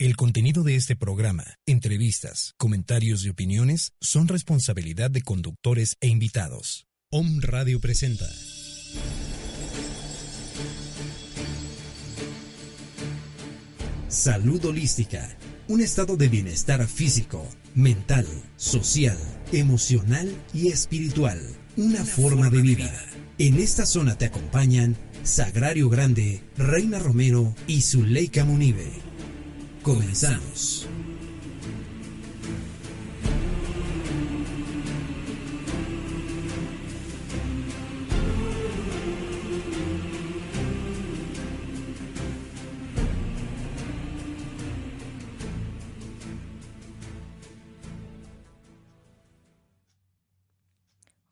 El contenido de este programa, entrevistas, comentarios y opiniones son responsabilidad de conductores e invitados. Om Radio presenta. Salud holística. Un estado de bienestar físico, mental, social, emocional y espiritual. Una, forma, de vida. En esta zona te acompañan Sagrario Grande, Reina Romero y Zuleika Munive. Comenzamos.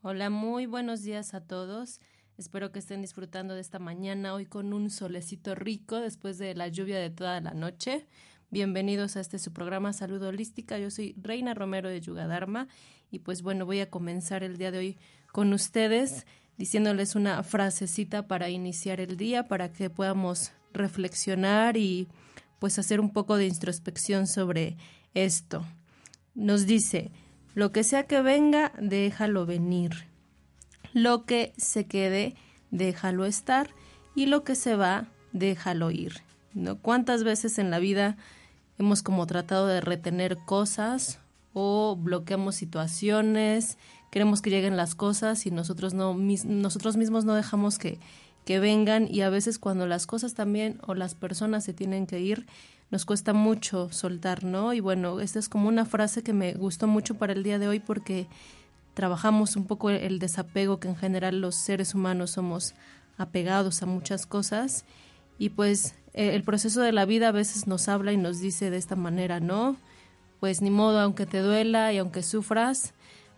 Hola, muy buenos días a todos. Espero que estén disfrutando de esta mañana hoy con un solecito rico después de la lluvia de toda la noche. Bienvenidos a este su programa Salud Holística. Yo soy Reina Romero de Yugadharma y pues bueno, voy a comenzar el día de hoy con ustedes diciéndoles una frasecita para iniciar el día para que podamos reflexionar y pues hacer un poco de introspección sobre esto. Nos dice, lo que sea que venga, déjalo venir. Lo que se quede, déjalo estar y lo que se va, déjalo ir. ¿No? ¿Cuántas veces en la vida hemos como tratado de retener cosas o bloqueamos situaciones, queremos que lleguen las cosas y nosotros no nosotros mismos no dejamos que que vengan y a veces cuando las cosas también o las personas se tienen que ir nos cuesta mucho soltar, ¿no? Y bueno, esta es como una frase que me gustó mucho para el día de hoy porque trabajamos un poco el desapego que en general los seres humanos somos apegados a muchas cosas y pues eh, el proceso de la vida a veces nos habla y nos dice de esta manera, ¿no? Pues ni modo, aunque te duela y aunque sufras,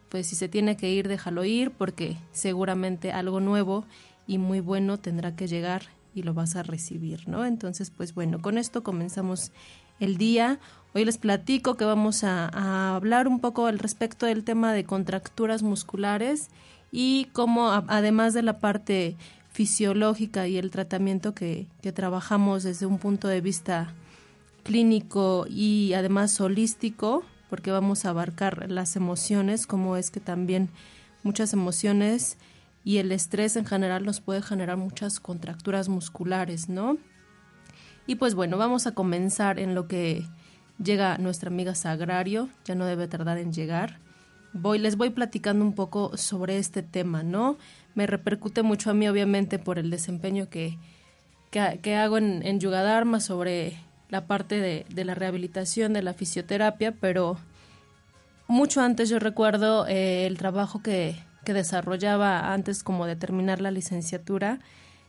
pues si se tiene que ir, déjalo ir, porque seguramente algo nuevo y muy bueno tendrá que llegar y lo vas a recibir, ¿no? Entonces, pues bueno, con esto comenzamos el día. Hoy les platico que vamos a, a hablar un poco al respecto del tema de contracturas musculares y cómo, además de la parte fisiológica y el tratamiento que, que trabajamos desde un punto de vista clínico y además holístico, porque vamos a abarcar las emociones, como es que también muchas emociones y el estrés en general nos puede generar muchas contracturas musculares, ¿no? Y pues bueno, vamos a comenzar en lo que llega nuestra amiga Sagrario, ya no debe tardar en llegar. Voy, les voy platicando un poco sobre este tema, ¿no? Me repercute mucho a mí, obviamente, por el desempeño que, que, hago en, en Yugadharma sobre la parte de, de, la rehabilitación, de la fisioterapia, pero mucho antes yo recuerdo eh, el trabajo que, que, desarrollaba antes como de terminar la licenciatura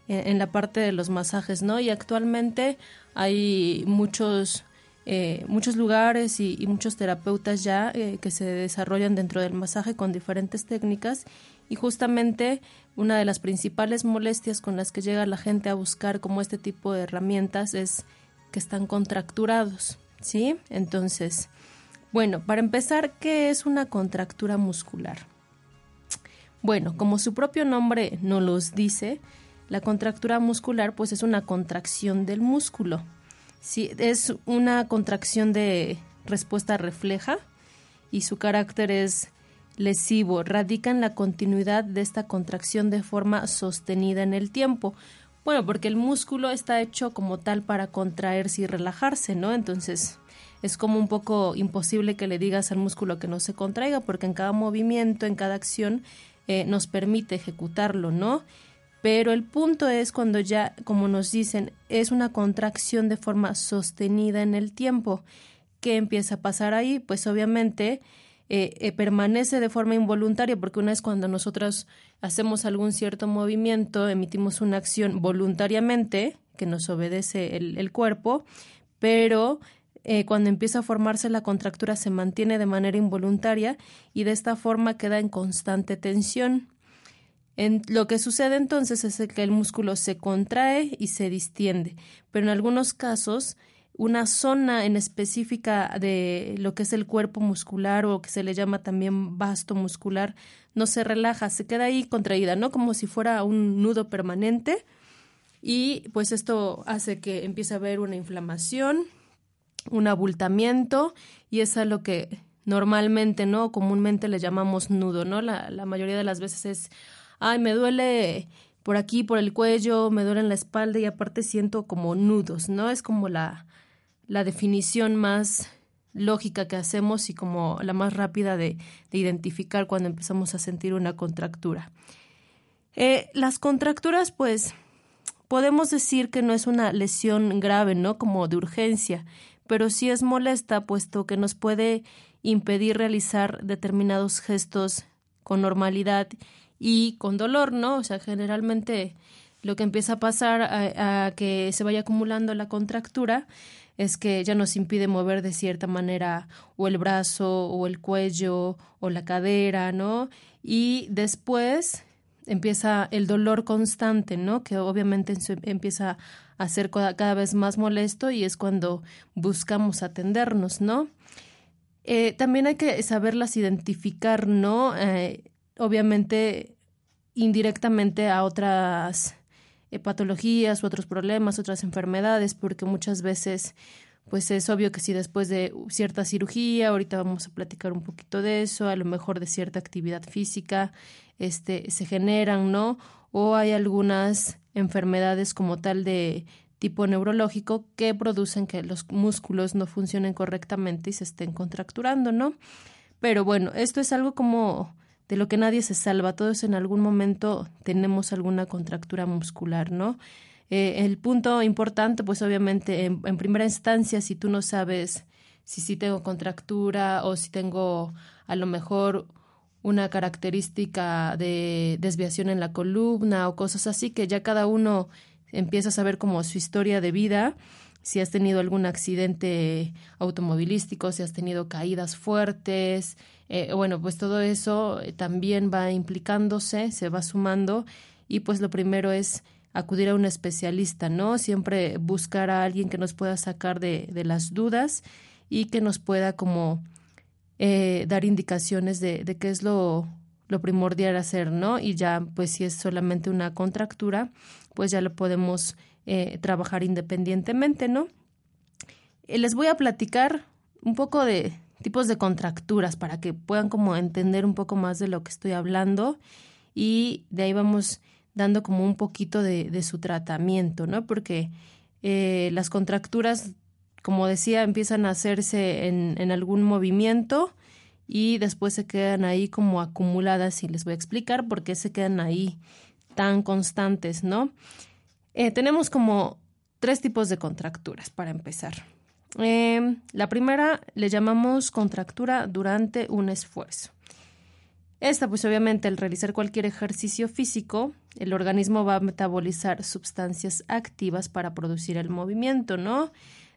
en, la parte de los masajes, ¿no? Y actualmente hay muchos eh, muchos lugares y, muchos terapeutas ya eh, que se desarrollan dentro del masaje con diferentes técnicas y justamente una de las principales molestias con las que llega la gente a buscar como este tipo de herramientas es que están contracturados, ¿sí? Entonces, bueno, para empezar, ¿qué es una contractura muscular? Bueno, como su propio nombre nos los dice, la contractura muscular pues es una contracción del músculo. Sí, es una contracción de respuesta refleja y su carácter es lesivo radica en la continuidad de esta contracción de forma sostenida en el tiempo. Bueno, porque el músculo está hecho como tal para contraerse y relajarse, ¿no? Entonces es como un poco imposible que le digas al músculo que no se contraiga, porque en cada movimiento, en cada acción, eh, nos permite ejecutarlo, ¿no? Pero el punto es cuando ya, como nos dicen, es una contracción de forma sostenida en el tiempo. ¿Qué empieza a pasar ahí? Pues obviamente eh, eh, permanece de forma involuntaria, porque una vez cuando nosotros hacemos algún cierto movimiento, emitimos una acción voluntariamente, que nos obedece el, cuerpo, pero eh, cuando empieza a formarse la contractura se mantiene de manera involuntaria y de esta forma queda en constante tensión. En, lo que sucede entonces es que el músculo se contrae y se distiende, pero en algunos casos una zona en específica de lo que es el cuerpo muscular o que se le llama también vasto muscular no se relaja, se queda ahí contraída, ¿no? Como si fuera un nudo permanente y pues esto hace que empiece a haber una inflamación un abultamiento y es a lo que normalmente, ¿no? Comúnmente le llamamos nudo, ¿no? La, la mayoría de las veces es, ay, me duele por aquí, por el cuello, me duele en la espalda y aparte siento como nudos, ¿no? Es como la, la definición más lógica que hacemos y como la más rápida de, de identificar cuando empezamos a sentir una contractura. Eh, las contracturas, pues, podemos decir que no es una lesión grave, ¿no? Como de urgencia, pero sí es molesta, puesto que nos puede impedir realizar determinados gestos con normalidad y con dolor, ¿no? O sea, generalmente lo que empieza a pasar a, que se vaya acumulando la contractura es que ya nos impide mover de cierta manera o el brazo o el cuello o la cadera, ¿no? Y después empieza el dolor constante, ¿no? Que obviamente empieza a ser cada vez más molesto y es cuando buscamos atendernos, ¿no? Eh, también hay que saberlas identificar, ¿no? Eh, obviamente indirectamente a otras patologías u otros problemas, otras enfermedades, porque muchas veces pues es obvio que si después de cierta cirugía, ahorita vamos a platicar un poquito de eso, a lo mejor de cierta actividad física, este, se generan, ¿no? O hay algunas enfermedades como tal de tipo neurológico que producen que los músculos no funcionen correctamente y se estén contracturando, ¿no? Pero bueno, esto es algo como de lo que nadie se salva. Todos en algún momento tenemos alguna contractura muscular, ¿no? Eh, el punto importante, pues obviamente, en, primera instancia, si tú no sabes si sí tengo contractura o si tengo a lo mejor una característica de desviación en la columna o cosas así, que ya cada uno empieza a saber como su historia de vida, si has tenido algún accidente automovilístico, si has tenido caídas fuertes, eh, bueno, pues todo eso eh, también va implicándose, se va sumando y pues lo primero es acudir a un especialista, ¿no? Siempre buscar a alguien que nos pueda sacar de, de las dudas y que nos pueda como eh, dar indicaciones de, de qué es lo, lo primordial hacer, ¿no? Y ya, pues si es solamente una contractura, pues ya lo podemos eh, trabajar independientemente, ¿no? Les voy a platicar un poco de tipos de contracturas para que puedan como entender un poco más de lo que estoy hablando y de ahí vamos dando como un poquito de, su tratamiento, ¿no? Porque eh, las contracturas, como decía, empiezan a hacerse en, algún movimiento y después se quedan ahí como acumuladas y les voy a explicar por qué se quedan ahí tan constantes, ¿no? Eh, tenemos como tres tipos de contracturas para empezar. Em, la primera le llamamos contractura durante un esfuerzo. Esta, pues obviamente, al realizar cualquier ejercicio físico, el organismo va a metabolizar sustancias activas para producir el movimiento, ¿no?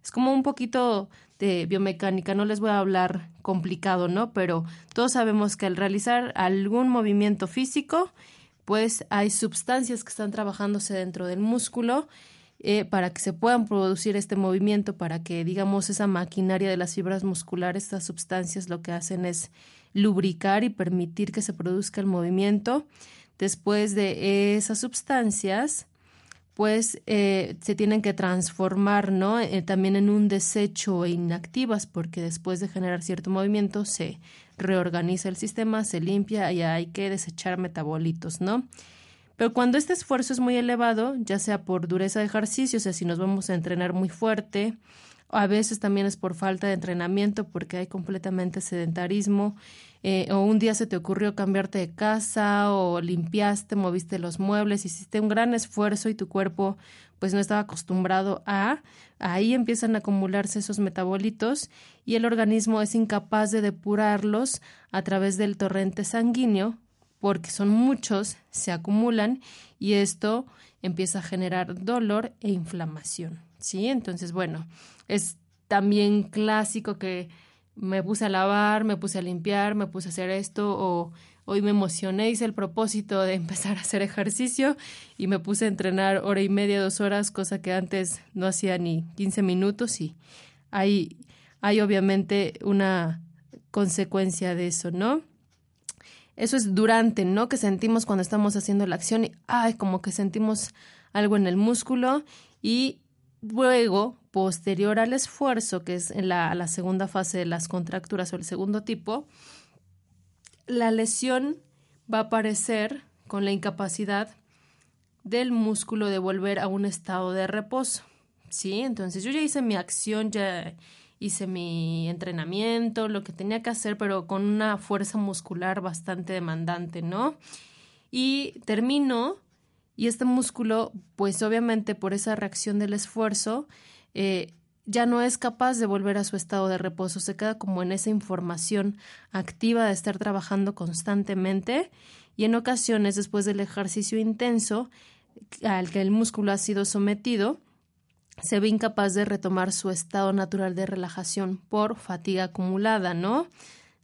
Es como un poquito de biomecánica, no les voy a hablar complicado, ¿no? Pero todos sabemos que al realizar algún movimiento físico, pues hay sustancias que están trabajándose dentro del músculo eh, para que se puedan producir este movimiento, para que, digamos, esa maquinaria de las fibras musculares, estas sustancias lo que hacen es lubricar y permitir que se produzca el movimiento. Después de esas sustancias, pues eh, se tienen que transformar, ¿no? Eh, también en un desecho e inactivas, porque después de generar cierto movimiento se reorganiza el sistema, se limpia y hay que desechar metabolitos, ¿no? Pero cuando este esfuerzo es muy elevado, ya sea por dureza de ejercicio, o sea, si nos vamos a entrenar muy fuerte, a veces también es por falta de entrenamiento porque hay completamente sedentarismo, eh, o un día se te ocurrió cambiarte de casa o limpiaste, moviste los muebles, hiciste un gran esfuerzo y tu cuerpo pues no estaba acostumbrado a, ahí empiezan a acumularse esos metabolitos y el organismo es incapaz de depurarlos a través del torrente sanguíneo porque son muchos, se acumulan y esto empieza a generar dolor e inflamación, ¿sí? Entonces, bueno, es también clásico que me puse a lavar, me puse a limpiar, me puse a hacer esto o hoy me emocioné, hice el propósito de empezar a hacer ejercicio y me puse a entrenar hora y media, dos horas, cosa que antes no hacía ni 15 minutos y hay, hay obviamente una consecuencia de eso, ¿no? Eso es durante, ¿no? Que sentimos cuando estamos haciendo la acción y, ay, como que sentimos algo en el músculo y luego, posterior al esfuerzo, que es la, la segunda fase de las contracturas o el segundo tipo, la lesión va a aparecer con la incapacidad del músculo de volver a un estado de reposo. ¿Sí? Entonces yo ya hice mi acción, ya hice mi entrenamiento, lo que tenía que hacer, pero con una fuerza muscular bastante demandante, ¿no? Y termino y este músculo, pues obviamente por esa reacción del esfuerzo, eh, ya no es capaz de volver a su estado de reposo, se queda como en esa información activa de estar trabajando constantemente y en ocasiones después del ejercicio intenso al que el músculo ha sido sometido, se ve incapaz de retomar su estado natural de relajación por fatiga acumulada, ¿no?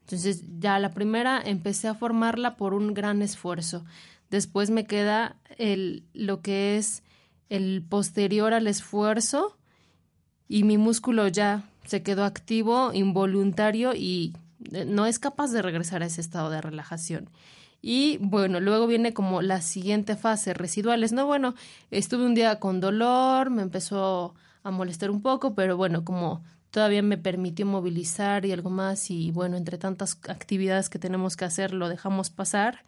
Entonces ya la primera empecé a formarla por un gran esfuerzo. Después me queda el, lo que es el posterior al esfuerzo y mi músculo ya se quedó activo, involuntario y eh, no es capaz de regresar a ese estado de relajación. Y bueno, luego viene como la siguiente fase, residuales. No, bueno, estuve un día con dolor, me empezó a molestar un poco, pero bueno, como todavía me permitió movilizar y algo más y bueno, entre tantas actividades que tenemos que hacer, lo dejamos pasar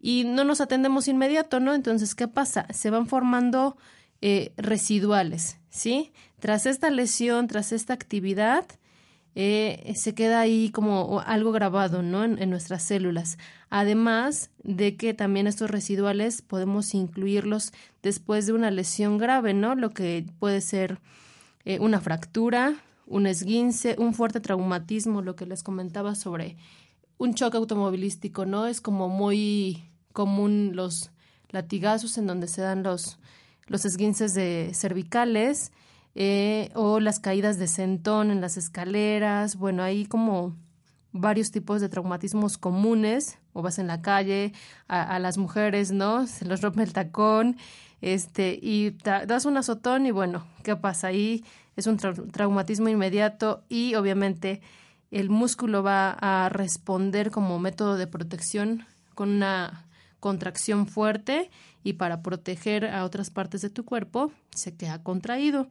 y no nos atendemos inmediato, ¿no? Entonces, ¿qué pasa? Se van formando eh, residuales, ¿sí? Tras esta lesión, tras esta actividad, eh, se queda ahí como algo grabado, ¿no? En, nuestras células. Además de que también estos residuales podemos incluirlos después de una lesión grave, ¿no? Lo que puede ser eh, una fractura, un esguince, un fuerte traumatismo, lo que les comentaba sobre un choque automovilístico, ¿no? Es como muy común los latigazos en donde se dan los, los esguinces de cervicales eh, o las caídas de centón en las escaleras. Bueno, hay como varios tipos de traumatismos comunes, o vas en la calle, a, las mujeres, ¿no? Se los rompe el tacón, este, y das un azotón y bueno, ¿qué pasa? Ahí es un traumatismo inmediato y obviamente el músculo va a responder como método de protección con una contracción fuerte y para proteger a otras partes de tu cuerpo se queda contraído.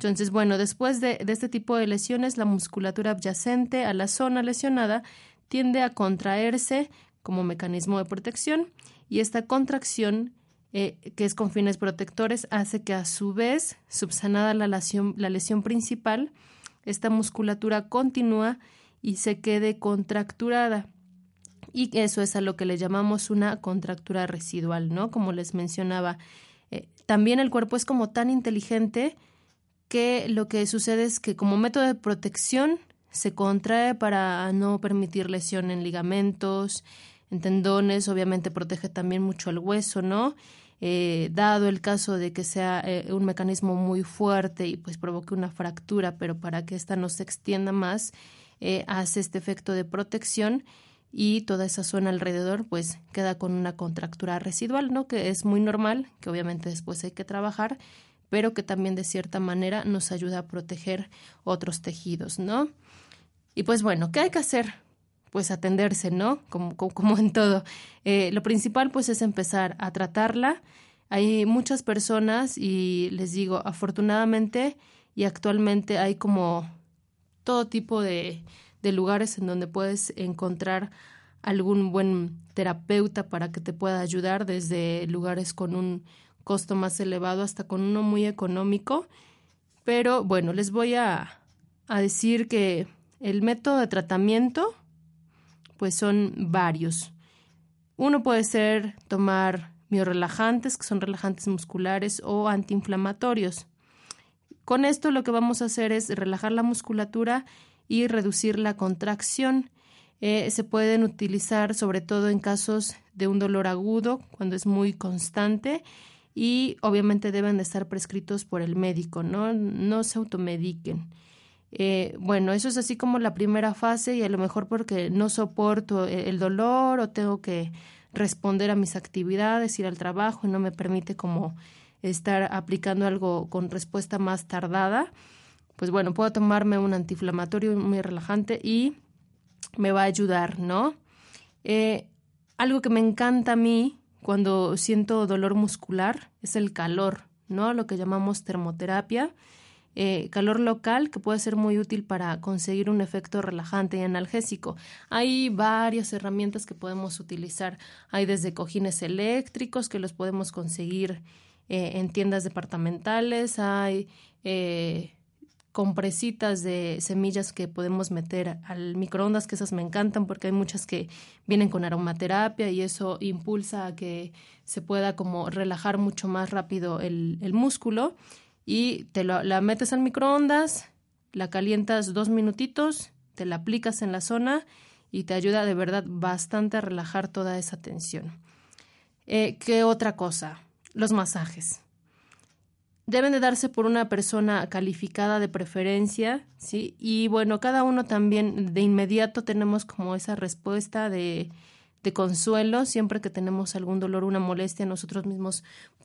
Entonces, bueno, después de, este tipo de lesiones, la musculatura adyacente a la zona lesionada tiende a contraerse como mecanismo de protección y esta contracción, eh, que es con fines protectores, hace que a su vez, subsanada la lesión, principal, esta musculatura continúa y se quede contracturada. Y eso es a lo que le llamamos una contractura residual, ¿no? Como les mencionaba. Eh, también el cuerpo es como tan inteligente que lo que sucede es que como método de protección se contrae para no permitir lesión en ligamentos, en tendones, obviamente protege también mucho el hueso, ¿no? Eh, dado el caso de que sea eh, un mecanismo muy fuerte y pues provoque una fractura, pero para que ésta no se extienda más, hace este efecto de protección y toda esa zona alrededor pues queda con una contractura residual, ¿no? Que es muy normal, que obviamente después hay que trabajar, pero que también de cierta manera nos ayuda a proteger otros tejidos, ¿no? Y pues bueno, ¿qué hay que hacer? Pues atenderse, ¿no? Como, como, en todo. Eh, lo principal pues es empezar a tratarla. Hay muchas personas y les digo, afortunadamente y actualmente hay como todo tipo de, de lugares en donde puedes encontrar algún buen terapeuta para que te pueda ayudar desde lugares con un costo más elevado hasta con uno muy económico. Pero bueno, les voy a, a decir que el método de tratamiento pues son varios. Uno puede ser tomar miorelajantes, que son relajantes musculares o antiinflamatorios. Con esto lo que vamos a hacer es relajar la musculatura y reducir la contracción. Eh, se pueden utilizar sobre todo en casos de un dolor agudo, cuando es muy constante y obviamente deben de estar prescritos por el médico, no, no se automediquen. Eh, bueno, eso es así como la primera fase y a lo mejor porque no soporto el dolor o tengo que responder a mis actividades, ir al trabajo y no me permite como estar aplicando algo con respuesta más tardada pues bueno, puedo tomarme un antiinflamatorio muy relajante y me va a ayudar, ¿no? Eh, algo que me encanta a mí cuando siento dolor muscular es el calor, ¿no? Lo que llamamos termoterapia. Eh, calor local que puede ser muy útil para conseguir un efecto relajante y analgésico. Hay varias herramientas que podemos utilizar. Hay desde cojines eléctricos que los podemos conseguir eh, en tiendas departamentales. Hay eh, compresitas de semillas que podemos meter al microondas, que esas me encantan porque hay muchas que vienen con aromaterapia y eso impulsa a que se pueda como relajar mucho más rápido el, músculo y te la metes al microondas, la calientas dos minutitos, te la aplicas en la zona y te ayuda de verdad bastante a relajar toda esa tensión. Eh, ¿Qué otra cosa? Los masajes. Deben de darse por una persona calificada de preferencia, ¿sí? Y bueno, cada uno también de inmediato tenemos como esa respuesta de, consuelo siempre que tenemos algún dolor, una molestia, nosotros mismos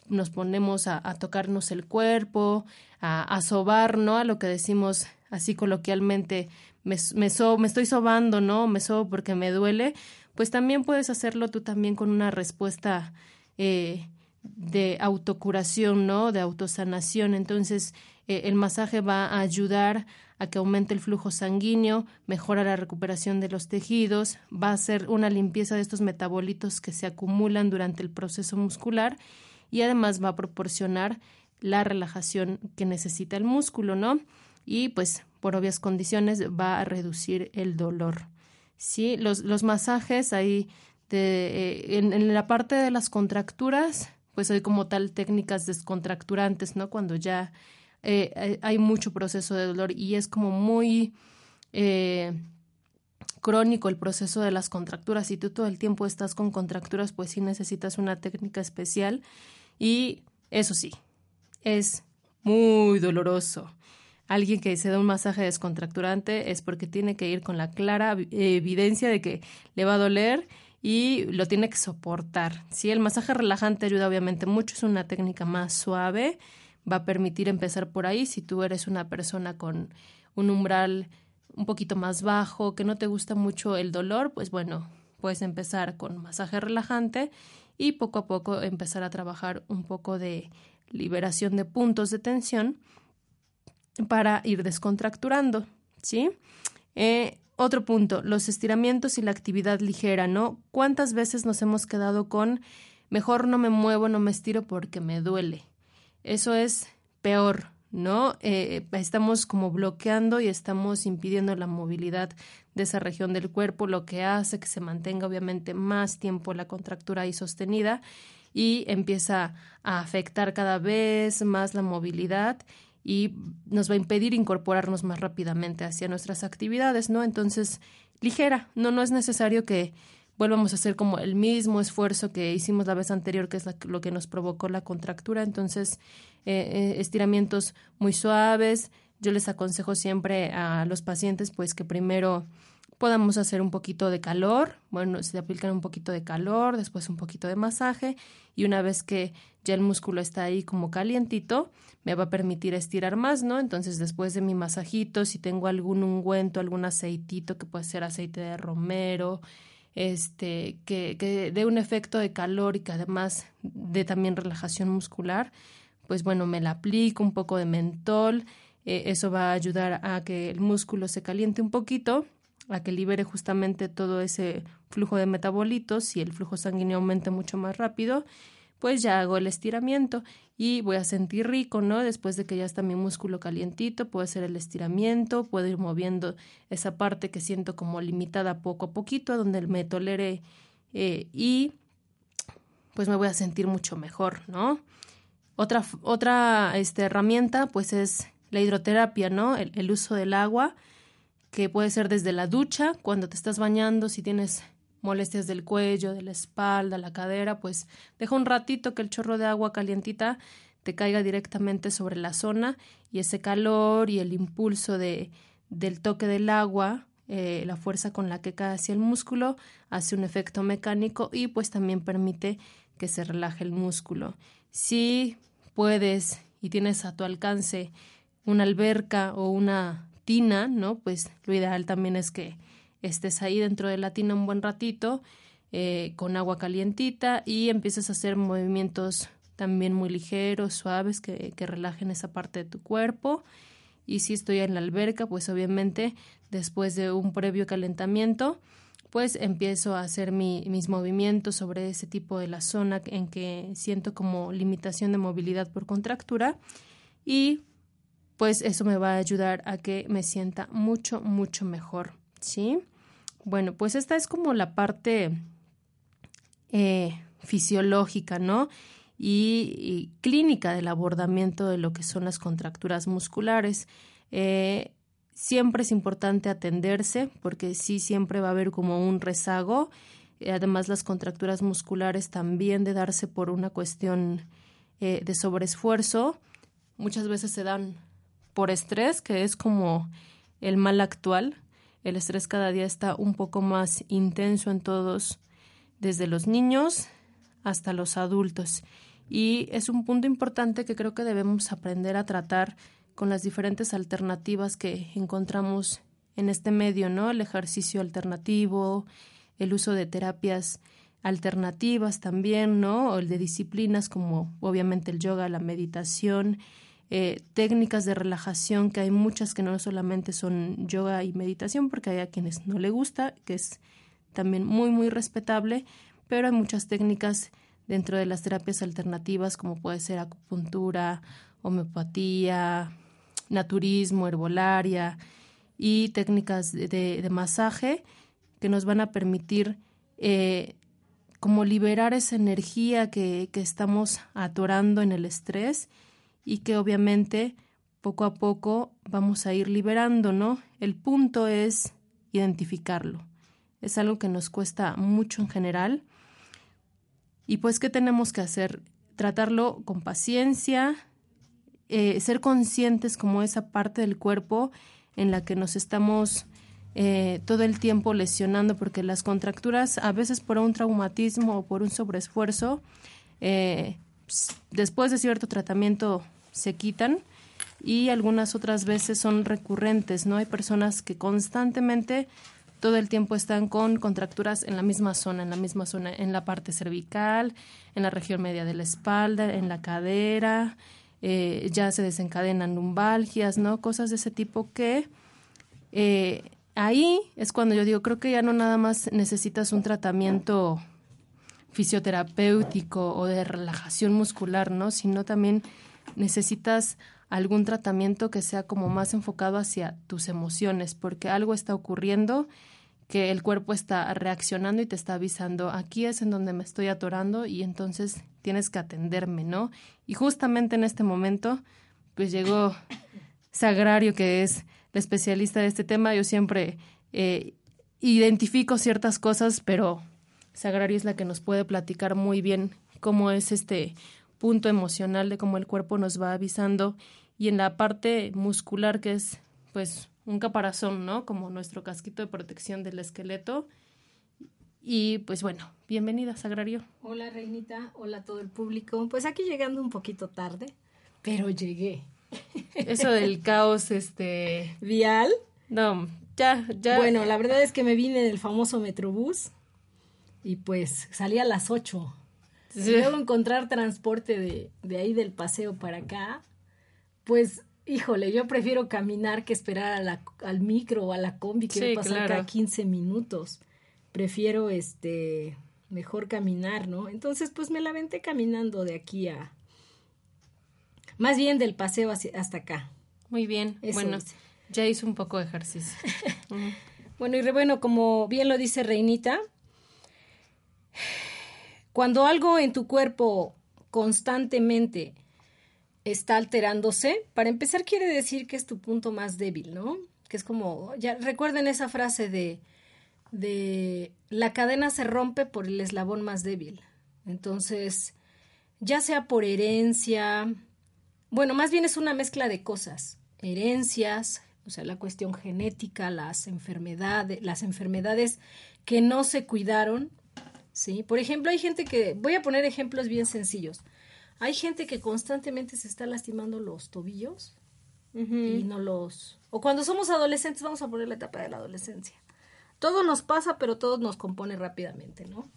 nos ponemos a, tocarnos el cuerpo, a, a, sobar, ¿no? A lo que decimos así coloquialmente, me, me, me estoy sobando, ¿no? Me sobo porque me duele, pues también puedes hacerlo tú también con una respuesta eh, de autocuración, ¿no? De autosanación. Entonces, eh, el masaje va a ayudar a que aumente el flujo sanguíneo, mejora la recuperación de los tejidos, va a hacer una limpieza de estos metabolitos que se acumulan durante el proceso muscular y además va a proporcionar la relajación que necesita el músculo, ¿no? Y pues por obvias condiciones va a reducir el dolor. Sí, los, los masajes ahí de, eh, en, la parte de las contracturas, pues hay como tal técnicas descontracturantes, ¿no? Cuando ya eh, hay mucho proceso de dolor y es como muy eh, crónico el proceso de las contracturas. Si tú todo el tiempo estás con contracturas, pues sí necesitas una técnica especial y eso sí, es muy doloroso. Alguien que se da un masaje descontracturante es porque tiene que ir con la clara evidencia de que le va a doler y lo tiene que soportar. Si el masaje relajante ayuda obviamente mucho, es una técnica más suave, va a permitir empezar por ahí si tú eres una persona con un umbral un poquito más bajo, que no te gusta mucho el dolor, pues bueno, puedes empezar con masaje relajante y poco a poco empezar a trabajar un poco de liberación de puntos de tensión para ir descontracturando, ¿sí? Eh, otro punto, los estiramientos y la actividad ligera, ¿no? ¿Cuántas veces nos hemos quedado con mejor no me muevo, no me estiro porque me duele? Eso es peor, ¿no? Eh, estamos como bloqueando y estamos impidiendo la movilidad de esa región del cuerpo, lo que hace que se mantenga obviamente más tiempo la contractura ahí sostenida y empieza a afectar cada vez más la movilidad y nos va a impedir incorporarnos más rápidamente hacia nuestras actividades, ¿no? Entonces, ligera, no, no es necesario que volvamos a hacer como el mismo esfuerzo que hicimos la vez anterior, que es lo que nos provocó la contractura. Entonces, eh, eh, estiramientos muy suaves. Yo les aconsejo siempre a los pacientes, pues, que primero podamos hacer un poquito de calor, bueno, se aplican un poquito de calor, después un poquito de masaje y una vez que ya el músculo está ahí como calientito, me va a permitir estirar más, ¿no? Entonces después de mi masajito, si tengo algún ungüento, algún aceitito que puede ser aceite de romero, este, que, dé un efecto de calor y que además dé también relajación muscular, pues bueno, me la aplico un poco de mentol, eh, eso va a ayudar a que el músculo se caliente un poquito, a que libere justamente todo ese flujo de metabolitos y el flujo sanguíneo aumente mucho más rápido, pues ya hago el estiramiento y voy a sentir rico, ¿no? Después de que ya está mi músculo calientito, puedo hacer el estiramiento, puedo ir moviendo esa parte que siento como limitada poco a poquito, donde me tolere eh, y pues me voy a sentir mucho mejor, ¿no? Otra, otra este, herramienta pues es la hidroterapia, ¿no? El, el uso del agua, que puede ser desde la ducha, cuando te estás bañando, si tienes molestias del cuello, de la espalda, la cadera, pues deja un ratito que el chorro de agua calientita te caiga directamente sobre la zona y ese calor y el impulso de, del toque del agua, eh, la fuerza con la que cae hacia el músculo, hace un efecto mecánico y pues también permite que se relaje el músculo. Si puedes y tienes a tu alcance una alberca o una tina, ¿no? Pues lo ideal también es que estés ahí dentro de la tina un buen ratito eh, con agua calientita y empieces a hacer movimientos también muy ligeros, suaves, que, que relajen esa parte de tu cuerpo. Y si estoy en la alberca, pues obviamente después de un previo calentamiento, pues empiezo a hacer mis movimientos sobre ese tipo de la zona en que siento como limitación de movilidad por contractura y pues eso me va a ayudar a que me sienta mucho, mucho mejor, ¿sí? Bueno, pues esta es como la parte eh, fisiológica, ¿no? Y, clínica del abordamiento de lo que son las contracturas musculares. Eh, siempre es importante atenderse porque sí siempre va a haber como un rezago. Eh, además, las contracturas musculares también de darse por una cuestión de sobreesfuerzo, muchas veces se dan por estrés, que es como el mal actual. El estrés cada día está un poco más intenso en todos, desde los niños hasta los adultos. Y es un punto importante que creo que debemos aprender a tratar con las diferentes alternativas que encontramos en este medio, ¿no? El ejercicio alternativo, el uso de terapias alternativas también, ¿no? O el de disciplinas como obviamente el yoga, la meditación, eh, técnicas de relajación, que hay muchas que no solamente son yoga y meditación, porque hay a quienes no le gusta, que es también muy, muy respetable, pero hay muchas técnicas dentro de las terapias alternativas, como puede ser acupuntura, homeopatía, naturismo, herbolaria y técnicas de, masaje que nos van a permitir eh, como liberar esa energía que, que estamos atorando en el estrés y que obviamente poco a poco vamos a ir liberando, ¿no? El punto es identificarlo. Es algo que nos cuesta mucho en general. Y pues, ¿qué tenemos que hacer? Tratarlo con paciencia, eh, ser conscientes como esa parte del cuerpo en la que nos estamos eh, todo el tiempo lesionando, porque las contracturas, a veces por un traumatismo o por un sobreesfuerzo, eh, después de cierto tratamiento se quitan y algunas otras veces son recurrentes, ¿no? Hay personas que constantemente todo el tiempo están con contracturas en la misma zona, en la misma zona, en la parte cervical, en la región media de la espalda, en la cadera, eh, ya se desencadenan lumbalgias, ¿no? Cosas de ese tipo que eh, ahí es cuando yo digo, creo que ya no nada más necesitas un tratamiento fisioterapéutico o de relajación muscular, ¿no? Sino también necesitas algún tratamiento que sea como más enfocado hacia tus emociones, porque algo está ocurriendo que el cuerpo está reaccionando y te está avisando, aquí es en donde me estoy atorando y entonces tienes que atenderme, ¿no? Y justamente en este momento, pues llegó Sagrario, que es la especialista de este tema. Yo siempre eh, identifico ciertas cosas, pero Sagrario es la que nos puede platicar muy bien cómo es este punto emocional de cómo el cuerpo nos va avisando y en la parte muscular que es pues un caparazón, ¿no? Como nuestro casquito de protección del esqueleto. Y pues bueno, bienvenida, Sagrario. Hola, Reinita. Hola a todo el público. Pues aquí llegando un poquito tarde, pero llegué. Eso del caos, este... ¿Vial? No, ya, ya. Bueno, la verdad es que me vine del famoso Metrobús y pues salí a las 8. Y luego encontrar transporte de, de ahí del paseo para acá, pues Híjole, yo prefiero caminar que esperar a la, al micro o a la combi que va a pasar cada 15 minutos. Prefiero este mejor caminar, ¿no? Entonces, pues me la venté caminando de aquí a más bien del paseo hasta acá. Muy bien. bueno, ya hizo un poco de ejercicio. bueno, y bueno, como bien lo dice Reinita, cuando algo en tu cuerpo constantemente está alterándose, para empezar quiere decir que es tu punto más débil, ¿no? Que es como, ya recuerden esa frase de, de la cadena se rompe por el eslabón más débil. Entonces, ya sea por herencia, bueno, más bien es una mezcla de cosas, herencias, o sea, la cuestión genética, las enfermedades, las enfermedades que no se cuidaron, ¿sí? Por ejemplo, hay gente que, voy a poner ejemplos bien sencillos. Hay gente que constantemente se está lastimando los tobillos y no los... O cuando somos adolescentes, vamos a poner la etapa de la adolescencia. Todo nos pasa, pero todo nos compone rápidamente, ¿no?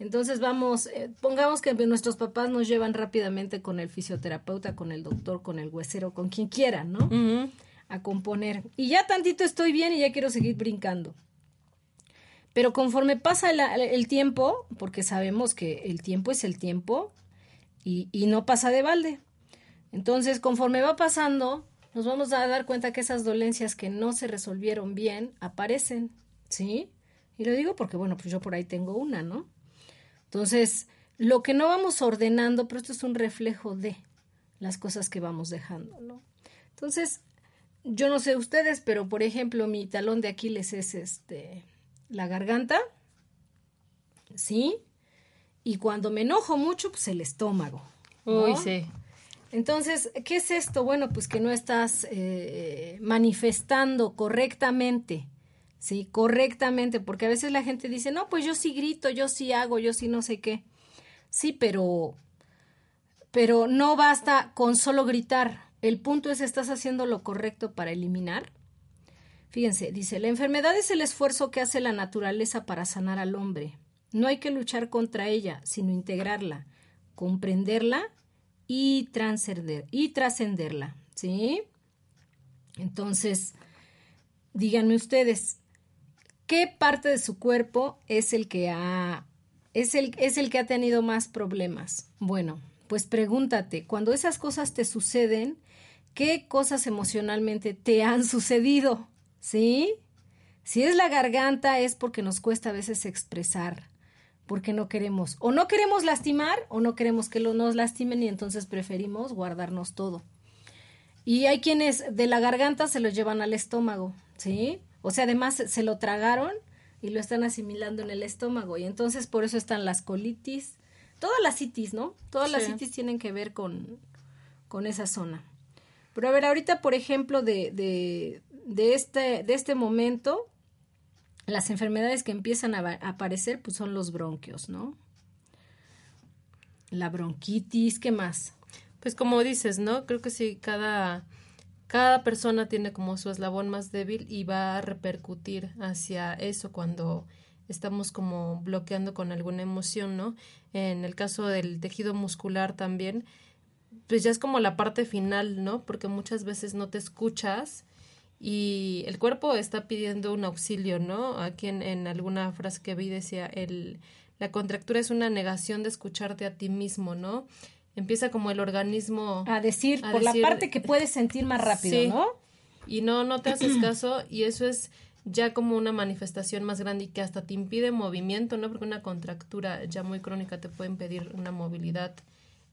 Entonces vamos, eh, pongamos que nuestros papás nos llevan rápidamente con el fisioterapeuta, con el doctor, con el huesero, con quien quieran, ¿no? A componer. Y ya tantito estoy bien y ya quiero seguir brincando. Pero conforme pasa el, tiempo, porque sabemos que el tiempo es el tiempo y, y no pasa de balde. Entonces, conforme va pasando, nos vamos a dar cuenta que esas dolencias que no se resolvieron bien aparecen, ¿sí? Y lo digo porque, bueno, pues yo por ahí tengo una, ¿no? Entonces, lo que no vamos ordenando, pero esto es un reflejo de las cosas que vamos dejando, ¿no? Entonces, yo no sé ustedes, pero por ejemplo, mi talón de Aquiles es este la garganta, ¿sí? Y cuando me enojo mucho, pues el estómago. Uy, sí. Entonces, ¿qué es esto? Bueno, pues que no estás eh, manifestando correctamente, ¿sí? Correctamente, porque a veces la gente dice, no, pues yo sí grito, yo sí hago, yo sí no sé qué. Sí, pero, pero no basta con solo gritar. El punto es, ¿estás haciendo lo correcto para eliminar? Fíjense, dice, la enfermedad es el esfuerzo que hace la naturaleza para sanar al hombre. No hay que luchar contra ella, sino integrarla, comprenderla y y trascenderla, ¿sí? Entonces, díganme ustedes, ¿qué parte de su cuerpo es el que ha es el, es el que ha tenido más problemas? Bueno, pues pregúntate, cuando esas cosas te suceden, ¿qué cosas emocionalmente te han sucedido? ¿Sí? Si es la garganta es porque nos cuesta a veces expresar, porque no queremos, o no queremos lastimar, o no queremos que lo, nos lastimen y entonces preferimos guardarnos todo. Y hay quienes de la garganta se lo llevan al estómago, ¿sí? O sea, además se lo tragaron y lo están asimilando en el estómago. Y entonces por eso están las colitis, todas las citis, ¿no? Todas las citis tienen que ver con, con esa zona. Pero a ver, ahorita, por ejemplo, de, de, de, este, de este momento, las enfermedades que empiezan a, aparecer pues son los bronquios, ¿no? La bronquitis, ¿qué más? Pues como dices, ¿no? Creo que sí, cada, cada persona tiene como su eslabón más débil y va a repercutir hacia eso cuando estamos como bloqueando con alguna emoción, ¿no? En el caso del tejido muscular también, pues ya es como la parte final, ¿no? Porque muchas veces no te escuchas y el cuerpo está pidiendo un auxilio, ¿no? Aquí en, en alguna frase que vi decía, el, la contractura es una negación de escucharte a ti mismo, ¿no? Empieza como el organismo... A decir, por la parte que puedes sentir más rápido, ¿no? Y no, no te haces caso y eso es ya como una manifestación más grande y que hasta te impide movimiento, ¿no? Porque una contractura ya muy crónica te puede impedir una movilidad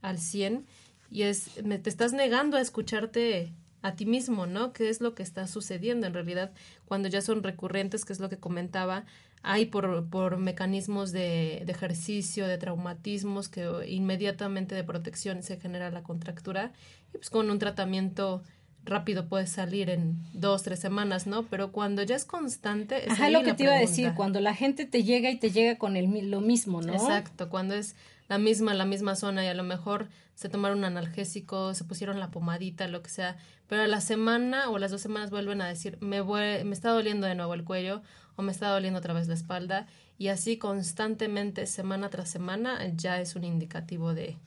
al 100 y es, me, te estás negando a escucharte a ti mismo, ¿no? ¿Qué es lo que está sucediendo en realidad cuando ya son recurrentes, que es lo que comentaba? Hay por, por mecanismos de, de ejercicio, de traumatismos, que inmediatamente de protección se genera la contractura y pues con un tratamiento rápido puede salir en dos, tres semanas, ¿no? Pero cuando ya es constante... Es Ajá, lo que te iba a decir, cuando la gente te llega y te llega con el, lo mismo, ¿no? Exacto, cuando es la misma, la misma zona y a lo mejor se tomaron un analgésico, se pusieron la pomadita, lo que sea, pero a la semana o las dos semanas vuelven a decir, me, me está doliendo de nuevo el cuello o me está doliendo otra vez la espalda y así constantemente, semana tras semana, ya es un indicativo de...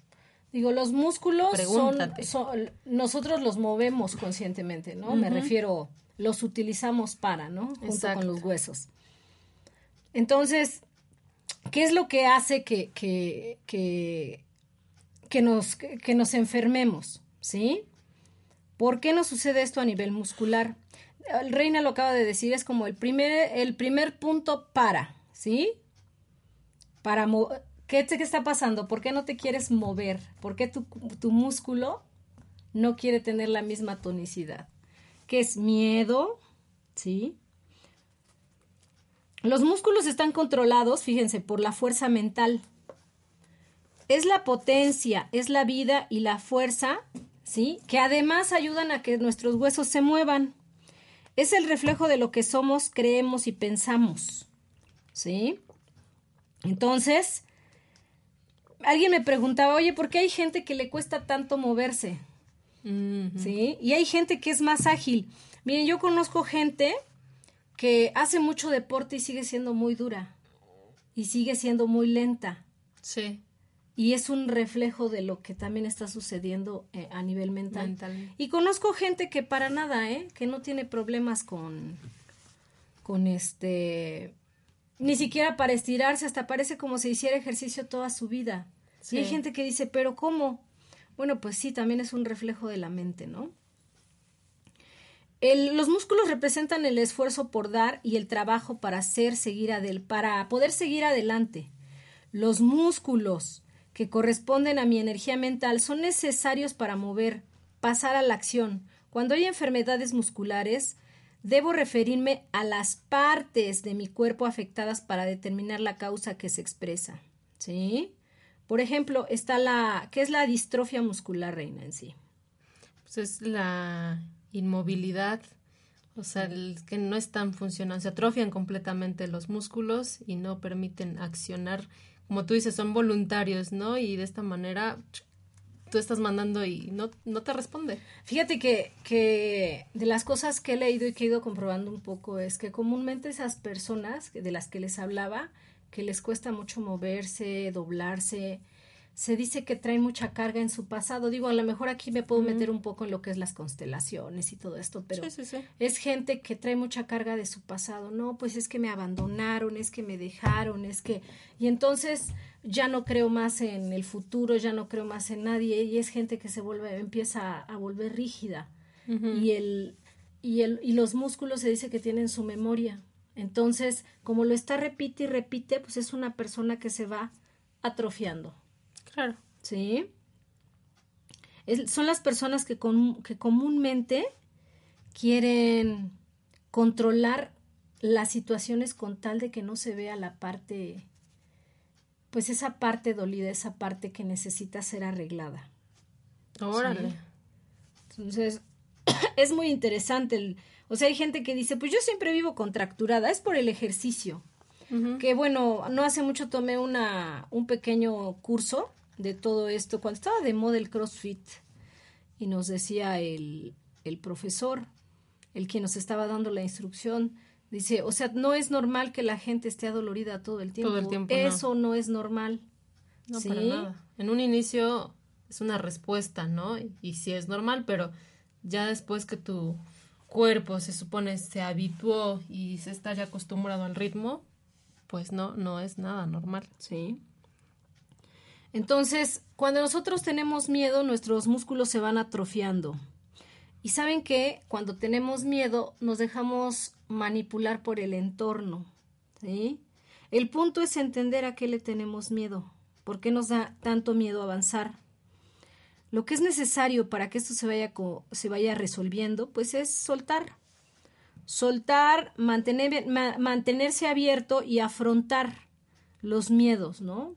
Digo, los músculos son, nosotros los movemos conscientemente, ¿no? Me refiero, los utilizamos para, ¿no? Junto con los huesos. Entonces, ¿qué es lo que hace que, que, que nos, que nos enfermemos, ¿sí? ¿Por qué nos sucede esto a nivel muscular? Reina lo acaba de decir, es como el primer, el primer punto para, ¿sí? Para ¿Qué, ¿Qué está pasando? ¿Por qué no te quieres mover? ¿Por qué tu, tu músculo no quiere tener la misma tonicidad? ¿Qué es miedo? ¿Sí? Los músculos están controlados, fíjense, por la fuerza mental es la potencia, es la vida y la fuerza, ¿sí? Que además ayudan a que nuestros huesos se muevan. Es el reflejo de lo que somos, creemos y pensamos, ¿sí? Entonces, alguien me preguntaba, oye, ¿por qué hay gente que le cuesta tanto moverse? ¿Sí? Y hay gente que es más ágil. Miren, yo conozco gente que hace mucho deporte y sigue siendo muy dura y sigue siendo muy lenta. Sí. Y es un reflejo de lo que también está sucediendo eh, a nivel mental. Y conozco gente que para nada, ¿eh? Que no tiene problemas con, con este, ni siquiera para estirarse, hasta parece como si hiciera ejercicio toda su vida. Y hay gente que dice, pero ¿cómo? Bueno, pues sí, también es un reflejo de la mente, ¿no? Los músculos representan el esfuerzo por dar y el trabajo para hacer seguir para poder seguir adelante. Los músculos que corresponden a mi energía mental son necesarios para mover, pasar a la acción. Cuando hay enfermedades musculares, debo referirme a las partes de mi cuerpo afectadas para determinar la causa que se expresa. ¿Sí? Por ejemplo, está la ¿qué es la distrofia muscular reina en sí? Pues es la inmovilidad, o sea, el que no están funcionando, se atrofian completamente los músculos y no permiten accionar, como tú dices, son voluntarios, ¿no? Y de esta manera tú estás mandando y no, no te responde. Fíjate que, que de las cosas que he leído y que he ido comprobando un poco es que comúnmente esas personas de las que les hablaba, que les cuesta mucho moverse, doblarse, se dice que trae mucha carga en su pasado. Digo, a lo mejor aquí me puedo meter un poco en lo que es las constelaciones y todo esto, pero es gente que trae mucha carga de su pasado. No, pues es que me abandonaron, es que me dejaron, es que... Y entonces ya no creo más en el futuro, ya no creo más en nadie y es gente que se vuelve, empieza a, volver rígida. Y el... Y, el, y los músculos se dice que tienen su memoria. Entonces, como lo está repite y repite, pues es una persona que se va atrofiando. Claro. ¿Sí? son las personas que, que comúnmente quieren controlar las situaciones con tal de que no se vea la parte, pues esa parte dolida, esa parte que necesita ser arreglada. Órale. Entonces, es muy interesante. El, o sea, hay gente que dice, pues yo siempre vivo contracturada, es por el ejercicio. Que bueno, no hace mucho tomé una, un pequeño curso de todo esto, cuando estaba de moda el CrossFit, y nos decía el, el profesor, el que nos estaba dando la instrucción, dice, o sea, no es normal que la gente esté adolorida todo el tiempo. Todo el tiempo Eso no, es normal. No, para nada. En un inicio es una respuesta, ¿no? Y, sí es normal, pero ya después que tu cuerpo se supone se habituó y se está ya acostumbrado al ritmo, pues no, no es nada normal. Sí. Entonces, cuando nosotros tenemos miedo, nuestros músculos se van atrofiando. Y saben que cuando tenemos miedo, nos dejamos manipular por el entorno. ¿sí? El punto es entender a qué le tenemos miedo. ¿Por qué nos da tanto miedo avanzar? Lo que es necesario para que esto se vaya, se vaya resolviendo, pues es soltar. Soltar, mantener, mantenerse abierto y afrontar los miedos, ¿no?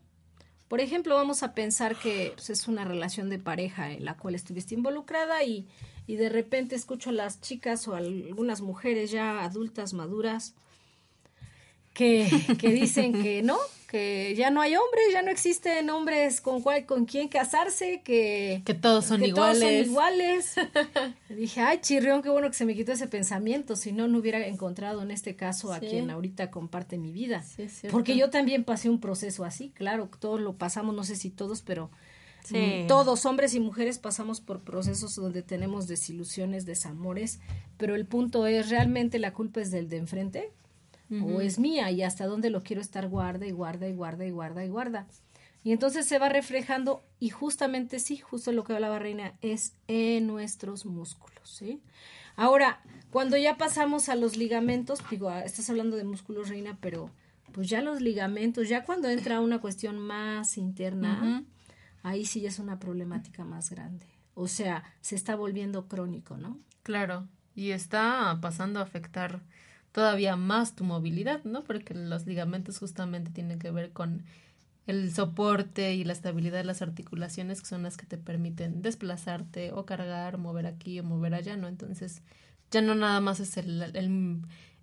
Por ejemplo, vamos a pensar que pues, es una relación de pareja en la cual estuviste involucrada y, y de repente escucho a las chicas o a algunas mujeres ya adultas, maduras, que, que dicen que no, que ya no hay hombres, ya no existen hombres con cuál, con quién casarse, que, que todos son iguales. Todos son iguales. Dije, ay, chirrión, qué bueno que se me quitó ese pensamiento, si no, no hubiera encontrado en este caso a quien ahorita comparte mi vida. Porque yo también pasé un proceso así, claro, todos lo pasamos, no sé si todos, pero mm, todos, hombres y mujeres, pasamos por procesos donde tenemos desilusiones, desamores, pero el punto es, ¿realmente la culpa es del de enfrente? O es mía y hasta dónde lo quiero estar guarda y guarda y guarda y guarda y guarda. Y entonces se va reflejando y justamente sí, justo lo que hablaba Reina, es en nuestros músculos, ¿sí? Ahora, cuando ya pasamos a los ligamentos, digo, ah, estás hablando de músculos, Reina, pero pues ya los ligamentos, ya cuando entra una cuestión más interna, ahí sí ya es una problemática más grande. O sea, se está volviendo crónico, ¿no? Claro, y está pasando a afectar todavía más tu movilidad, ¿no? Porque los ligamentos justamente tienen que ver con el soporte y la estabilidad de las articulaciones que son las que te permiten desplazarte o cargar, mover aquí o mover allá, ¿no? Entonces ya no nada más es el,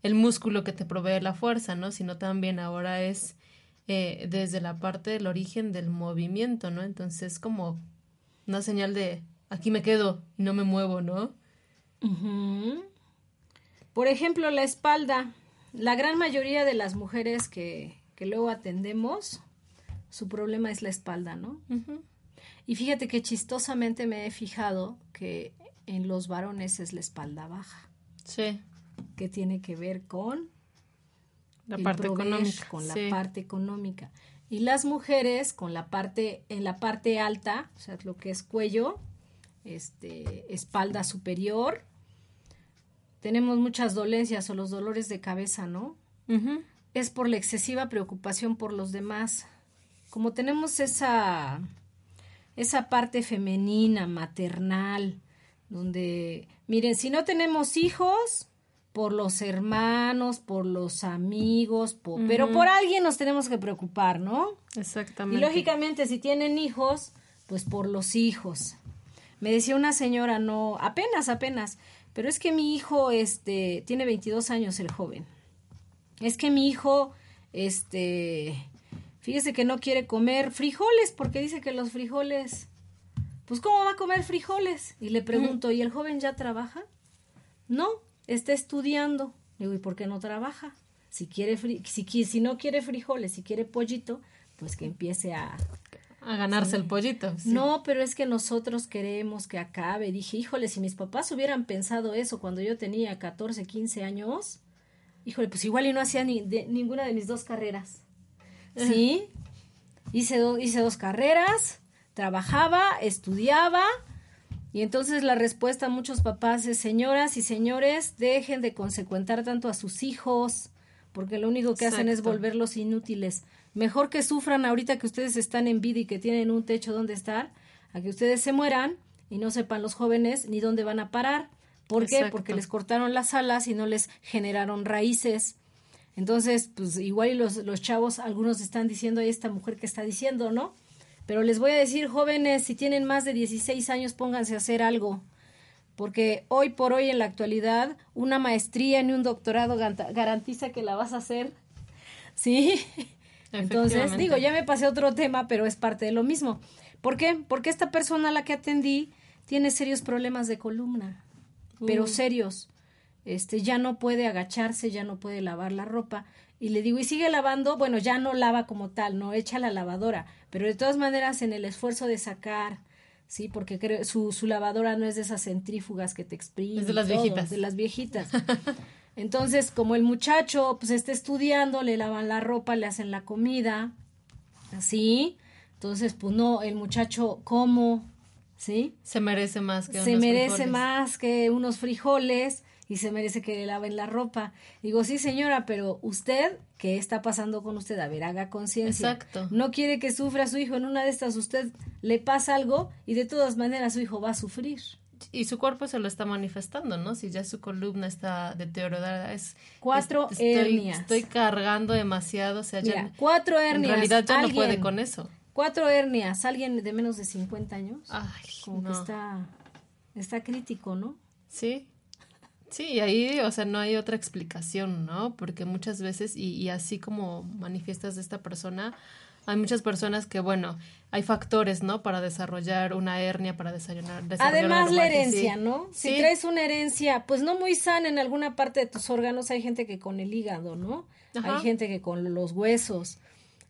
el, músculo que te provee la fuerza, ¿no? Sino también ahora es eh, desde la parte del origen del movimiento, ¿no? Entonces como una señal de aquí me quedo y no me muevo, ¿no? Por ejemplo, la espalda. La gran mayoría de las mujeres que, que luego atendemos su problema es la espalda, ¿no? Y fíjate que chistosamente me he fijado que en los varones es la espalda baja. Sí. Que tiene que ver con la parte económica. Con la parte económica. Y las mujeres con la parte, en la parte alta, o sea, lo que es cuello, este, espalda superior. Tenemos muchas dolencias o los dolores de cabeza, ¿no? Es por la excesiva preocupación por los demás. Como tenemos esa, esa parte femenina, maternal, donde, miren, si no tenemos hijos, por los hermanos, por los amigos, pero por alguien nos tenemos que preocupar, ¿no? Exactamente. Y lógicamente si tienen hijos, pues por los hijos. Me decía una señora, no, apenas, apenas, pero es que mi hijo, este, tiene 22 años el joven. Es que mi hijo, este, fíjese que no quiere comer frijoles porque dice que los frijoles, pues ¿cómo va a comer frijoles? Y le pregunto, ¿y el joven ya trabaja? No, está estudiando. digo, ¿y por qué no trabaja? Si, quiere si, si no quiere frijoles, si quiere pollito, pues que empiece a... A ganarse el pollito. No, pero es que nosotros queremos que acabe. Dije, híjole, si mis papás hubieran pensado eso cuando yo tenía 14, 15 años, híjole, pues igual y no hacía ni de, ninguna de mis dos carreras. ¿Sí? hice, hice dos carreras, trabajaba, estudiaba, y entonces la respuesta a muchos papás es, señoras y señores, dejen de consecuentar tanto a sus hijos, porque lo único que hacen es volverlos inútiles. Mejor que sufran ahorita que ustedes están en vida y que tienen un techo donde estar, a que ustedes se mueran y no sepan los jóvenes ni dónde van a parar. ¿Por qué? Porque les cortaron las alas y no les generaron raíces. Entonces, pues igual y los, los chavos, algunos están diciendo, ahí esta mujer que está diciendo, ¿no? Pero les voy a decir, jóvenes, si tienen más de 16 años, pónganse a hacer algo. Porque hoy por hoy, en la actualidad, una maestría ni un doctorado garantiza que la vas a hacer. ¿Sí? Entonces, digo, ya me pasé otro tema, pero es parte de lo mismo. ¿Por qué? Porque esta persona a la que atendí tiene serios problemas de columna, pero serios. Este, ya no puede agacharse, ya no puede lavar la ropa. Y le digo, ¿y sigue lavando? Bueno, ya no lava como tal, no echa la lavadora, pero de todas maneras en el esfuerzo de sacar, sí, porque su, su lavadora no es de esas centrífugas que te exprimen. Es de las viejitas. De las viejitas. Entonces, como el muchacho pues está estudiando, le lavan la ropa, le hacen la comida, así. Entonces, pues no, el muchacho, ¿cómo? ¿Sí? Se merece más que Se merece más que unos frijoles y se merece que le laven la ropa. Digo, sí señora, pero usted, ¿qué está pasando con usted? A ver, haga conciencia. Exacto. No quiere que sufra su hijo en una de estas, usted le pasa algo y de todas maneras su hijo va a sufrir. Y su cuerpo se lo está manifestando, ¿no? Si ya su columna está deteriorada, es... Cuatro hernias. Estoy cargando demasiado, o sea, ya... cuatro hernias. En realidad ya no puede con eso. Cuatro hernias, alguien de menos de 50 años. Ay, como que está, está crítico, ¿no? Sí, Sí, ahí, o sea, no hay otra explicación, ¿no? Porque muchas veces, y, y así como manifiestas de esta persona, hay muchas personas que, bueno, hay factores, ¿no? Para desarrollar una hernia, para desarrollar. Además, la herencia, ¿no? Si traes una herencia, pues no muy sana en alguna parte de tus órganos, hay gente que con el hígado, ¿no? Hay gente que con los huesos,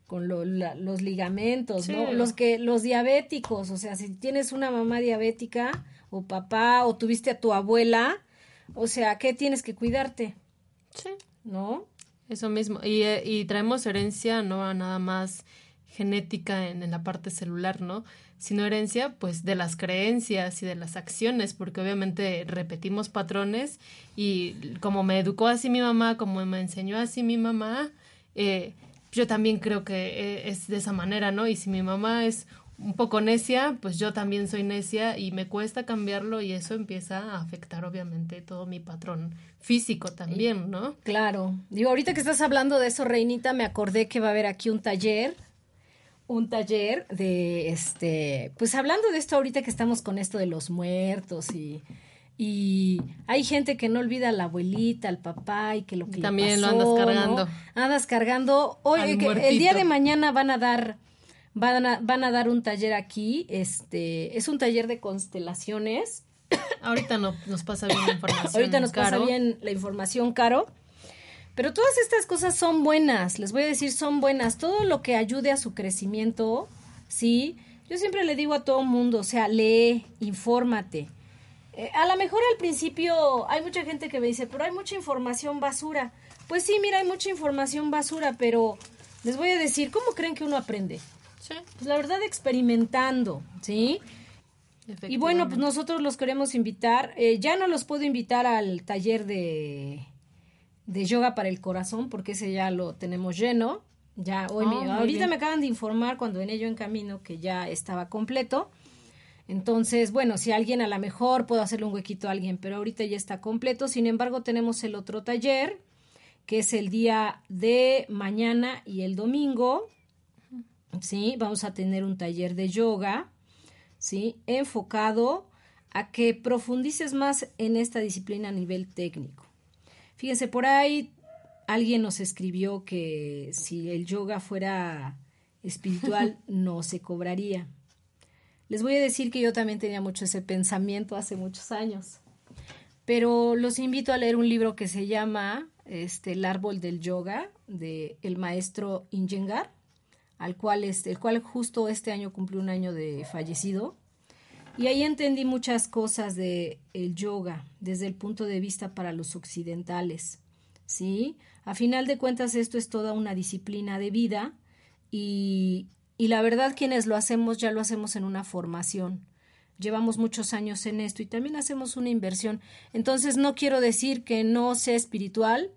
con los ligamentos, ¿no? Los que, los diabéticos, o sea, si tienes una mamá diabética, o papá, o tuviste a tu abuela, o sea, ¿qué tienes que cuidarte? Sí. ¿No? Eso mismo. Y, eh, y traemos herencia, no nada más genética en, en, la parte celular, ¿no? Sino herencia, pues, de las creencias y de las acciones, porque obviamente repetimos patrones y como me educó así mi mamá, como me enseñó así mi mamá, eh, yo también creo que eh, es de esa manera, ¿no? Y si mi mamá es un poco necia, pues yo también soy necia y me cuesta cambiarlo y eso empieza a afectar obviamente todo mi patrón físico también, ¿no? Claro. Digo, ahorita que estás hablando de eso, Reinita, me acordé que va a haber aquí un taller, un taller de, este, pues hablando de esto ahorita que estamos con esto de los muertos y... Y hay gente que no olvida a la abuelita, al papá y que lo que También le pasó, lo andas cargando. Andas cargando. Oye, que el día de mañana van a dar Van a, van a dar un taller aquí, este, es un taller de constelaciones. Ahorita no, nos pasa bien la información. Ahorita nos pasa bien la información, Caro. Pero todas estas cosas son buenas, les voy a decir, son buenas. Todo lo que ayude a su crecimiento, ¿sí? Yo siempre le digo a todo mundo, o sea, lee, infórmate. Eh, a lo mejor al principio hay mucha gente que me dice, pero hay mucha información basura. Pues sí, mira, hay mucha información basura, pero les voy a decir, ¿cómo creen que uno aprende? Sí. Pues la verdad, experimentando, ¿sí? Y bueno, pues nosotros los queremos invitar. Eh, ya no los puedo invitar al taller de, de yoga para el corazón, porque ese ya lo tenemos lleno. Ya hoy oh, ahorita me acaban de informar cuando en ello en camino que ya estaba completo. Entonces, bueno, si alguien a lo mejor puedo hacerle un huequito a alguien, pero ahorita ya está completo. Sin embargo, tenemos el otro taller, que es el día de mañana y el domingo. Sí, vamos a tener un taller de yoga, sí, enfocado a que profundices más en esta disciplina a nivel técnico. Fíjense, por ahí alguien nos escribió que si el yoga fuera espiritual no se cobraría. Les voy a decir que yo también tenía mucho ese pensamiento hace muchos años. Pero los invito a leer un libro que se llama este, El árbol del yoga de el maestro Injengar, al cual este, el cual justo este año cumplió un año de fallecido. Y ahí entendí muchas cosas de el yoga desde el punto de vista para los occidentales. ¿Sí? A final de cuentas esto es toda una disciplina de vida y, y la verdad, quienes lo hacemos ya lo hacemos en una formación. Llevamos muchos años en esto y también hacemos una inversión. Entonces, no quiero decir que no sea espiritual.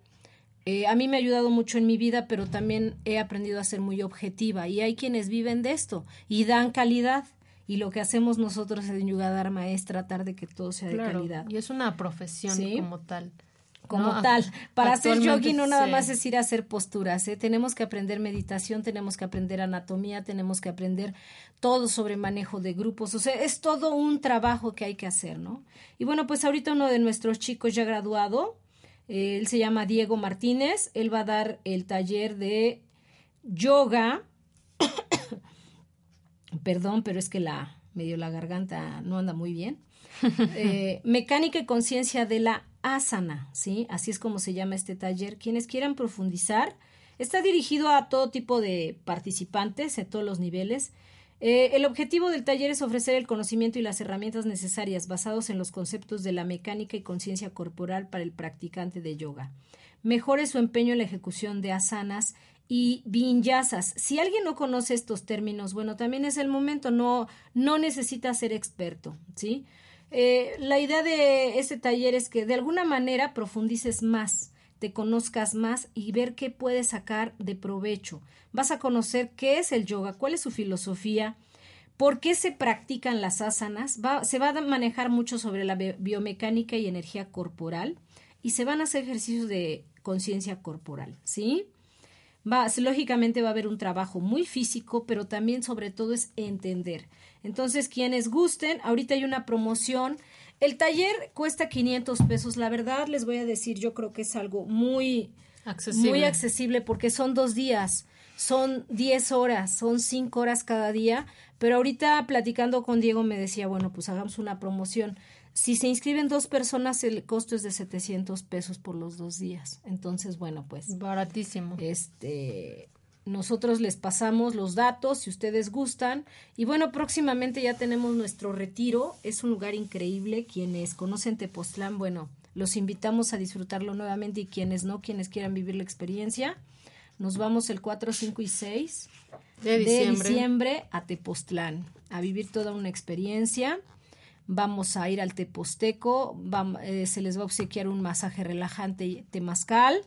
Eh, a mí me ha ayudado mucho en mi vida, pero también he aprendido a ser muy objetiva. Y hay quienes viven de esto y dan calidad. Y lo que hacemos nosotros en Yuga Dharma es tratar de que todo sea de calidad. Y es una profesión como tal como tal. Para hacer yogi no nada más es ir a hacer posturas, ¿eh? tenemos que aprender meditación, tenemos que aprender anatomía, tenemos que aprender todo sobre manejo de grupos, o sea, es todo un trabajo que hay que hacer, ¿no? Y bueno, pues ahorita uno de nuestros chicos ya graduado, él se llama Diego Martínez, él va a dar el taller de yoga, perdón, pero es que la medio la garganta no anda muy bien. Eh, mecánica y conciencia de la asana, ¿sí? Así es como se llama este taller. Quienes quieran profundizar, está dirigido a todo tipo de participantes, en todos los niveles. Eh, el objetivo del taller es ofrecer el conocimiento y las herramientas necesarias basados en los conceptos de la mecánica y conciencia corporal para el practicante de yoga. Mejore su empeño en la ejecución de asanas y vinyasas. Si alguien no conoce estos términos, bueno, también es el momento, no, no necesita ser experto, ¿sí? Eh, la idea de ese taller es que de alguna manera profundices más, te conozcas más y ver qué puedes sacar de provecho. Vas a conocer qué es el yoga, cuál es su filosofía, por qué se practican las asanas, se va a manejar mucho sobre la biomecánica y energía corporal y se van a hacer ejercicios de conciencia corporal, ¿sí? Va, lógicamente va a haber un trabajo muy físico, pero también sobre todo es entender. Entonces, quienes gusten, ahorita hay una promoción. El taller cuesta 500 pesos. La verdad, les voy a decir, yo creo que es algo muy accesible, muy accesible porque son dos días, son 10 horas, son 5 horas cada día. Pero ahorita platicando con Diego me decía, bueno, pues hagamos una promoción. Si se inscriben dos personas, el costo es de 700 pesos por los dos días. Entonces, bueno, pues. Baratísimo. Este, nosotros les pasamos los datos si ustedes gustan. Y bueno, próximamente ya tenemos nuestro retiro. Es un lugar increíble. Quienes conocen Tepoztlán, bueno, los invitamos a disfrutarlo nuevamente y quienes no, quienes quieran vivir la experiencia. Nos vamos el 4, 5 y 6 de diciembre, a Tepoztlán a vivir toda una experiencia. Vamos a ir al Teposteco, eh, se les va a obsequiar un masaje relajante temazcal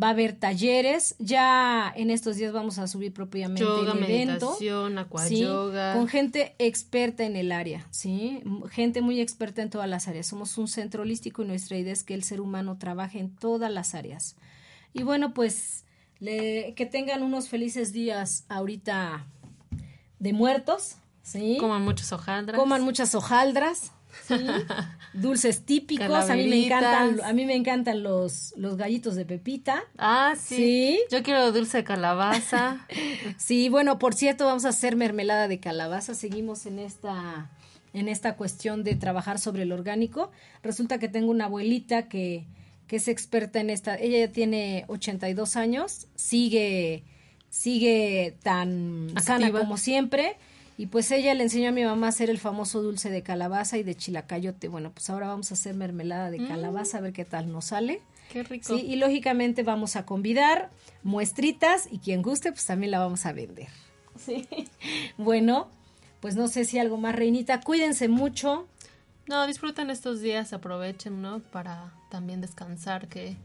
va a haber talleres. Ya en estos días vamos a subir propiamente el evento. con gente experta en el área, ¿sí? Gente muy experta en todas las áreas. Somos un centro holístico y nuestra idea es que el ser humano trabaje en todas las áreas. Y bueno, pues que tengan unos felices días ahorita de muertos, ¿sí? Coman muchas hojaldras. Coman muchas hojaldras. Dulces típicos, a mí me encantan, a mí me encantan los, los gallitos de pepita. Ah, sí. Yo quiero dulce de calabaza. sí, bueno, por cierto, vamos a hacer mermelada de calabaza. Seguimos en esta en esta cuestión de trabajar sobre el orgánico. Resulta que tengo una abuelita que que es experta en esta. Ella ya tiene 82 años, sigue, sigue tan sana como siempre. Y pues ella le enseñó a mi mamá a hacer el famoso dulce de calabaza y de chilacayote. Bueno, pues ahora vamos a hacer mermelada de mm. calabaza, a ver qué tal nos sale. Qué rico. y lógicamente vamos a convidar muestritas y quien guste, pues también la vamos a vender. Sí. Bueno, pues no sé si algo más, Reinita. Cuídense mucho. No, disfruten estos días, aprovechen, ¿no? Para también descansar, que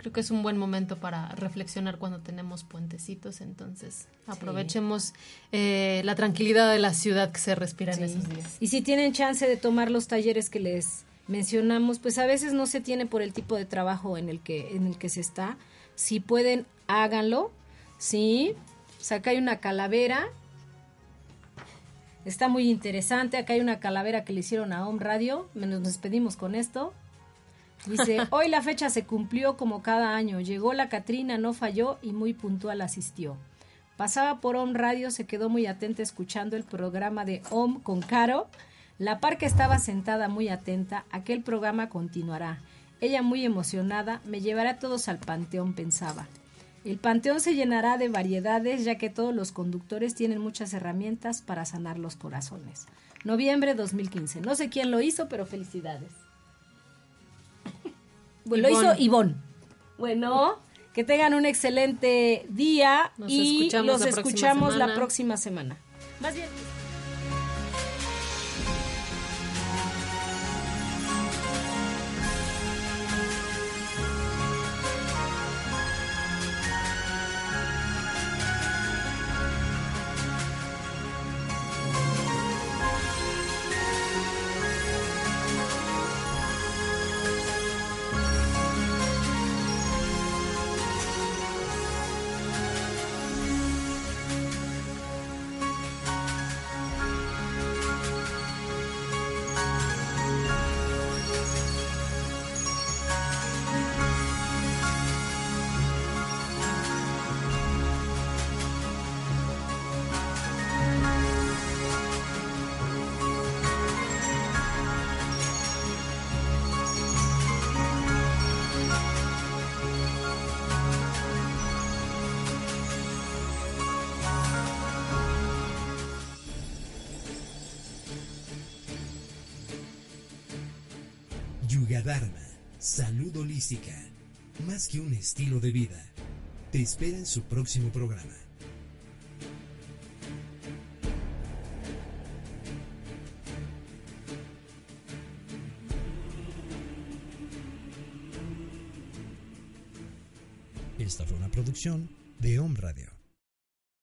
creo que es un buen momento para reflexionar cuando tenemos puentecitos, entonces aprovechemos eh, la tranquilidad de la ciudad que se respira en esos días. Y si tienen chance de tomar los talleres que les mencionamos, pues a veces no se tiene por el tipo de trabajo en el que, en el que se está. Si pueden, háganlo, ¿sí? O sea, acá hay una calavera. Está muy interesante. Acá hay una calavera que le hicieron a Home Radio. Nos despedimos con esto. Dice, hoy la fecha se cumplió como cada año. Llegó la Catrina, no falló y muy puntual asistió. Pasaba por Home Radio, se quedó muy atenta escuchando el programa de Home con Caro. La parca estaba sentada muy atenta. Aquel programa continuará. Ella muy emocionada, me llevará a todos al panteón, pensaba. El panteón se llenará de variedades ya que todos los conductores tienen muchas herramientas para sanar los corazones. Noviembre 2015. No sé quién lo hizo, pero felicidades. Lo hizo Ivonne. Bueno, que tengan un excelente día y los escuchamos la próxima semana. Más bien. Más que un estilo de vida. Te espera en su próximo programa. Esta fue una producción de Home Radio.